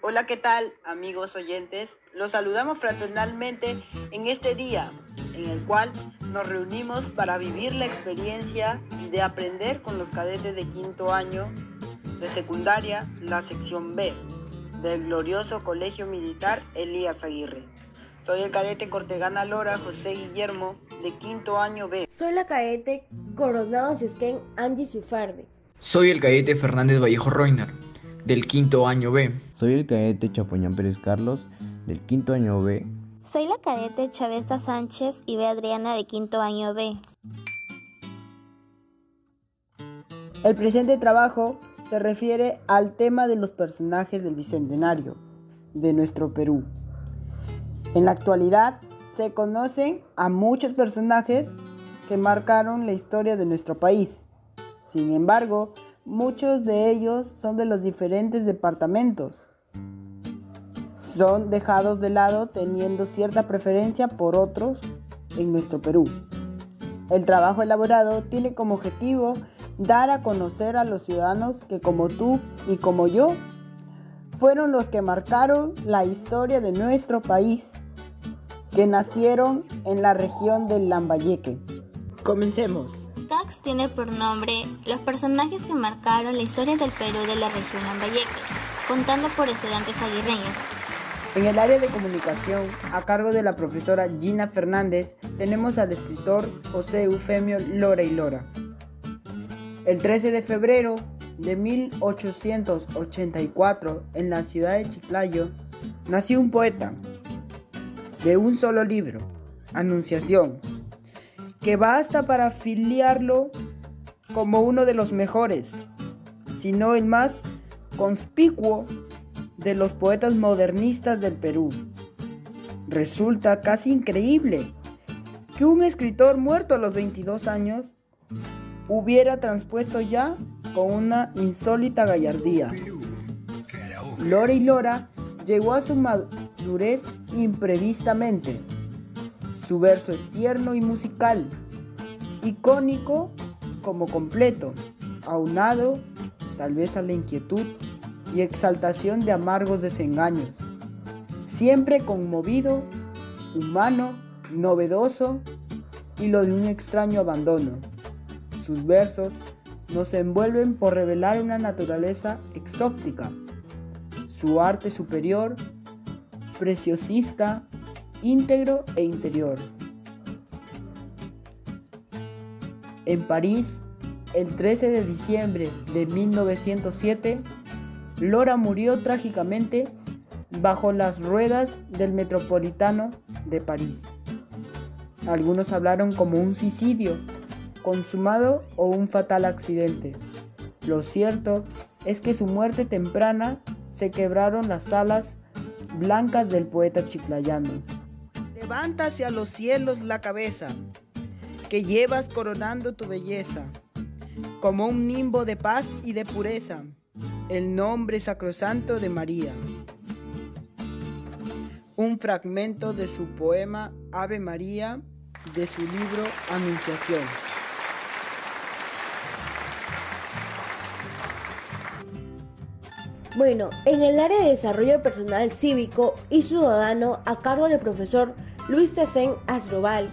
Hola, ¿qué tal amigos oyentes? Los saludamos fraternalmente en este día en el cual nos reunimos para vivir la experiencia de aprender con los cadetes de quinto año de secundaria, la sección B del glorioso Colegio Militar Elías Aguirre. Soy el cadete Cortegana Lora José Guillermo de quinto año B. Soy la cadete Coronado Cisquén Angie Cifarde. Soy el cadete Fernández Vallejo Reiner del quinto año B. Soy el cadete Chapoñán Pérez Carlos, del quinto año B. Soy la cadete Chavesta Sánchez y B. Adriana, de quinto año B. El presente trabajo se refiere al tema de los personajes del Bicentenario de nuestro Perú. En la actualidad se conocen a muchos personajes que marcaron la historia de nuestro país. Sin embargo, Muchos de ellos son de los diferentes departamentos. Son dejados de lado teniendo cierta preferencia por otros en nuestro Perú. El trabajo elaborado tiene como objetivo dar a conocer a los ciudadanos que como tú y como yo fueron los que marcaron la historia de nuestro país, que nacieron en la región del Lambayeque. Comencemos tiene por nombre los personajes que marcaron la historia del Perú de la región Lambayeque, contando por estudiantes aguirreños. En el área de comunicación, a cargo de la profesora Gina Fernández, tenemos al escritor José Eufemio Lora y Lora. El 13 de febrero de 1884, en la ciudad de Chiclayo, nació un poeta de un solo libro, Anunciación, que basta para afiliarlo como uno de los mejores, sino el más conspicuo de los poetas modernistas del Perú. Resulta casi increíble que un escritor muerto a los 22 años hubiera transpuesto ya con una insólita gallardía. Lora y Lora llegó a su madurez imprevistamente su verso es tierno y musical, icónico como completo, aunado tal vez a la inquietud y exaltación de amargos desengaños, siempre conmovido, humano, novedoso y lo de un extraño abandono. Sus versos nos envuelven por revelar una naturaleza exótica, su arte superior, preciosista, íntegro e interior. En París, el 13 de diciembre de 1907, Lora murió trágicamente bajo las ruedas del Metropolitano de París. Algunos hablaron como un suicidio consumado o un fatal accidente. Lo cierto es que su muerte temprana se quebraron las alas blancas del poeta chiclayano. Levanta hacia los cielos la cabeza, que llevas coronando tu belleza, como un nimbo de paz y de pureza, el nombre sacrosanto de María. Un fragmento de su poema Ave María de su libro Anunciación. Bueno, en el área de desarrollo personal cívico y ciudadano a cargo del profesor Luis Tecén Asrobal,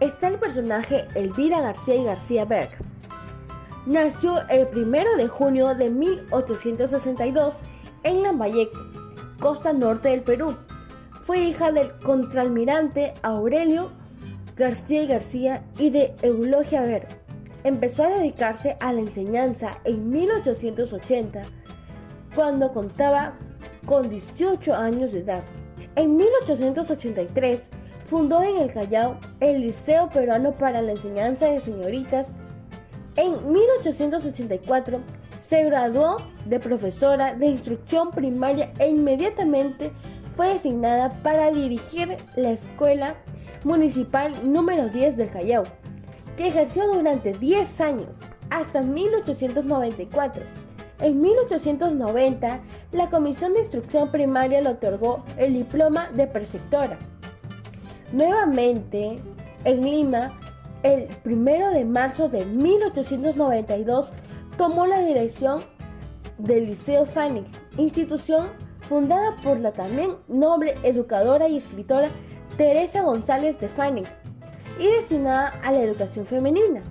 está el personaje Elvira García y García Berg. Nació el 1 de junio de 1862 en Lambayeque, costa norte del Perú. Fue hija del contraalmirante Aurelio García y García y de Eulogia Berg. Empezó a dedicarse a la enseñanza en 1880, cuando contaba con 18 años de edad. En 1883 fundó en el Callao el Liceo Peruano para la Enseñanza de Señoritas. En 1884 se graduó de profesora de instrucción primaria e inmediatamente fue designada para dirigir la Escuela Municipal número 10 del Callao, que ejerció durante 10 años, hasta 1894. En 1890, la Comisión de Instrucción Primaria le otorgó el diploma de preceptora. Nuevamente, en Lima, el 1 de marzo de 1892 tomó la dirección del Liceo Fanning, institución fundada por la también noble educadora y escritora Teresa González de Fanning y destinada a la educación femenina.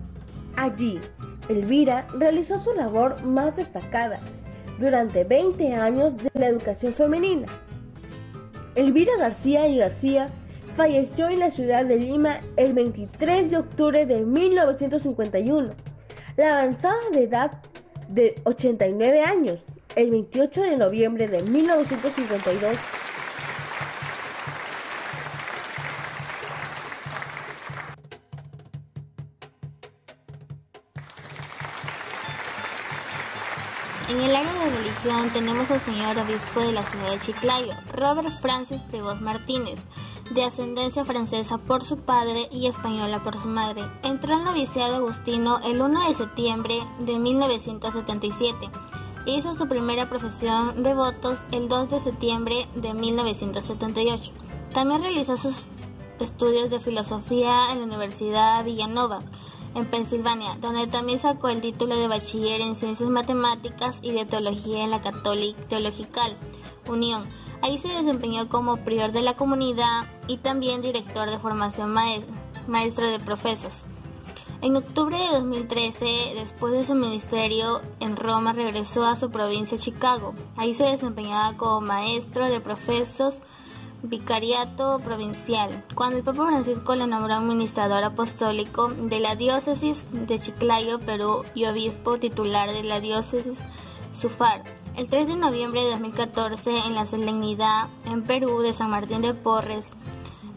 Allí, Elvira realizó su labor más destacada durante 20 años de la educación femenina. Elvira García y García falleció en la ciudad de Lima el 23 de octubre de 1951. La avanzada de edad de 89 años, el 28 de noviembre de 1952, tenemos al señor obispo de la ciudad de Chiclayo, Robert Francis Prevost Martínez, de ascendencia francesa por su padre y española por su madre. Entró en noviciado agustino el 1 de septiembre de 1977. Hizo su primera profesión de votos el 2 de septiembre de 1978. También realizó sus estudios de filosofía en la Universidad Villanova en Pensilvania, donde también sacó el título de bachiller en Ciencias Matemáticas y de Teología en la Catholic Theological Unión. Ahí se desempeñó como prior de la comunidad y también director de formación maestro de profesos. En octubre de 2013, después de su ministerio en Roma, regresó a su provincia Chicago. Ahí se desempeñaba como maestro de profesos vicariato provincial, cuando el Papa Francisco le nombró administrador apostólico de la diócesis de Chiclayo, Perú, y obispo titular de la diócesis Sufar. El 3 de noviembre de 2014, en la solemnidad en Perú de San Martín de Porres,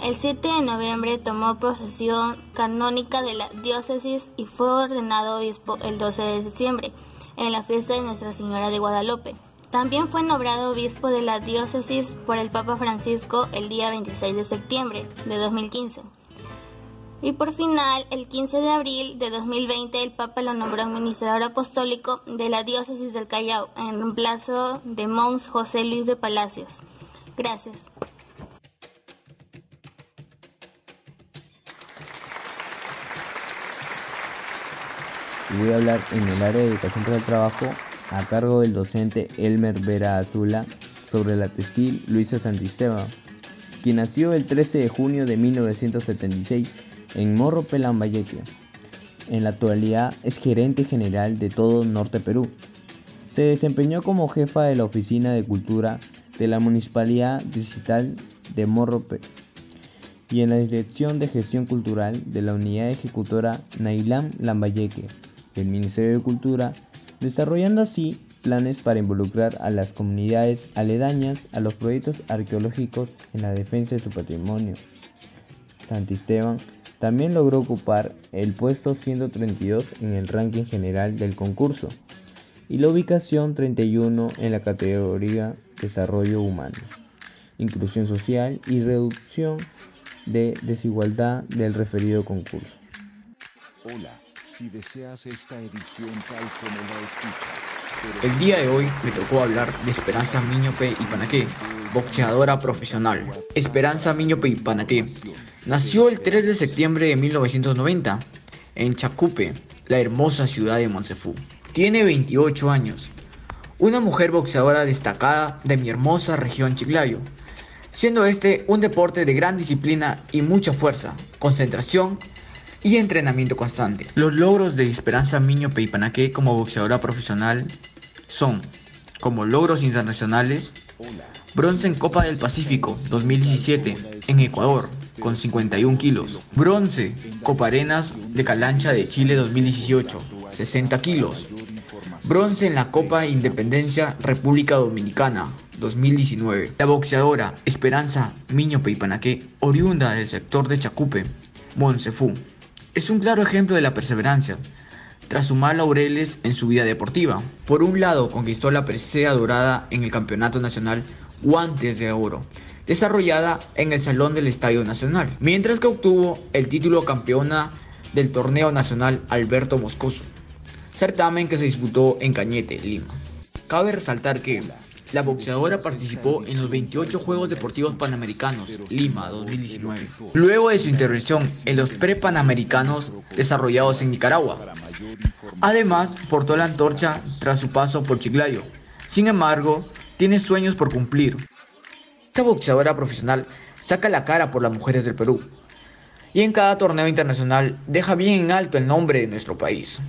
el 7 de noviembre tomó posesión canónica de la diócesis y fue ordenado obispo el 12 de diciembre, en la fiesta de Nuestra Señora de Guadalupe. También fue nombrado obispo de la diócesis por el Papa Francisco el día 26 de septiembre de 2015. Y por final, el 15 de abril de 2020, el Papa lo nombró administrador apostólico de la diócesis del Callao, en reemplazo de Mons José Luis de Palacios. Gracias. Voy a hablar en el área de educación para el trabajo a cargo del docente Elmer Vera Azula sobre la textil Luisa Santisteban, quien nació el 13 de junio de 1976 en Morro Pelambayeque. En la actualidad es gerente general de todo Norte Perú. Se desempeñó como jefa de la Oficina de Cultura de la Municipalidad Digital de Morro y en la Dirección de Gestión Cultural de la Unidad Ejecutora Nailam Lambayeque del Ministerio de Cultura desarrollando así planes para involucrar a las comunidades aledañas a los proyectos arqueológicos en la defensa de su patrimonio. Santisteban también logró ocupar el puesto 132 en el ranking general del concurso y la ubicación 31 en la categoría Desarrollo Humano, Inclusión Social y Reducción de Desigualdad del referido concurso. Hola si deseas esta edición tal como la escuchas. El día de hoy me tocó hablar de Esperanza Miñope y Panaqué, boxeadora profesional. Esperanza Miñope y Panaqué nació el 3 de septiembre de 1990 en Chacupe, la hermosa ciudad de Monsefú. Tiene 28 años. Una mujer boxeadora destacada de mi hermosa región Chiclayo, siendo este un deporte de gran disciplina y mucha fuerza, concentración y entrenamiento constante. Los logros de Esperanza Miño Peipanaque como boxeadora profesional son, como logros internacionales, bronce en Copa del Pacífico 2017 en Ecuador con 51 kilos, bronce Copa Arenas de Calancha de Chile 2018 60 kilos, bronce en la Copa Independencia República Dominicana 2019. La boxeadora Esperanza Miño Peipanaque, oriunda del sector de Chacupe, Monsefú, es un claro ejemplo de la perseverancia, tras sumar laureles en su vida deportiva. Por un lado, conquistó la presea dorada en el Campeonato Nacional Guantes de Oro, desarrollada en el Salón del Estadio Nacional, mientras que obtuvo el título campeona del Torneo Nacional Alberto Moscoso, certamen que se disputó en Cañete, Lima. Cabe resaltar que La boxeadora participó en los 28 Juegos Deportivos Panamericanos, Lima 2019, luego de su intervención en los pre-panamericanos desarrollados en Nicaragua. Además, portó la antorcha tras su paso por Chiclayo. Sin embargo, tiene sueños por cumplir. Esta boxeadora profesional saca la cara por las mujeres del Perú y en cada torneo internacional deja bien en alto el nombre de nuestro país.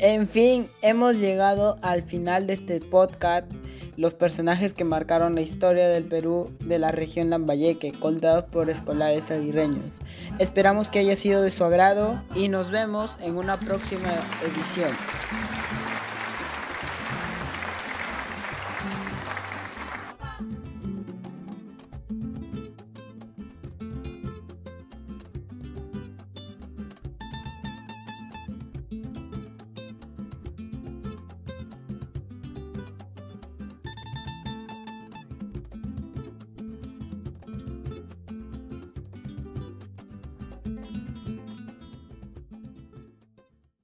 En fin, hemos llegado al final de este podcast. Los personajes que marcaron la historia del Perú de la región Lambayeque, contados por escolares aguirreños. Esperamos que haya sido de su agrado y nos vemos en una próxima edición.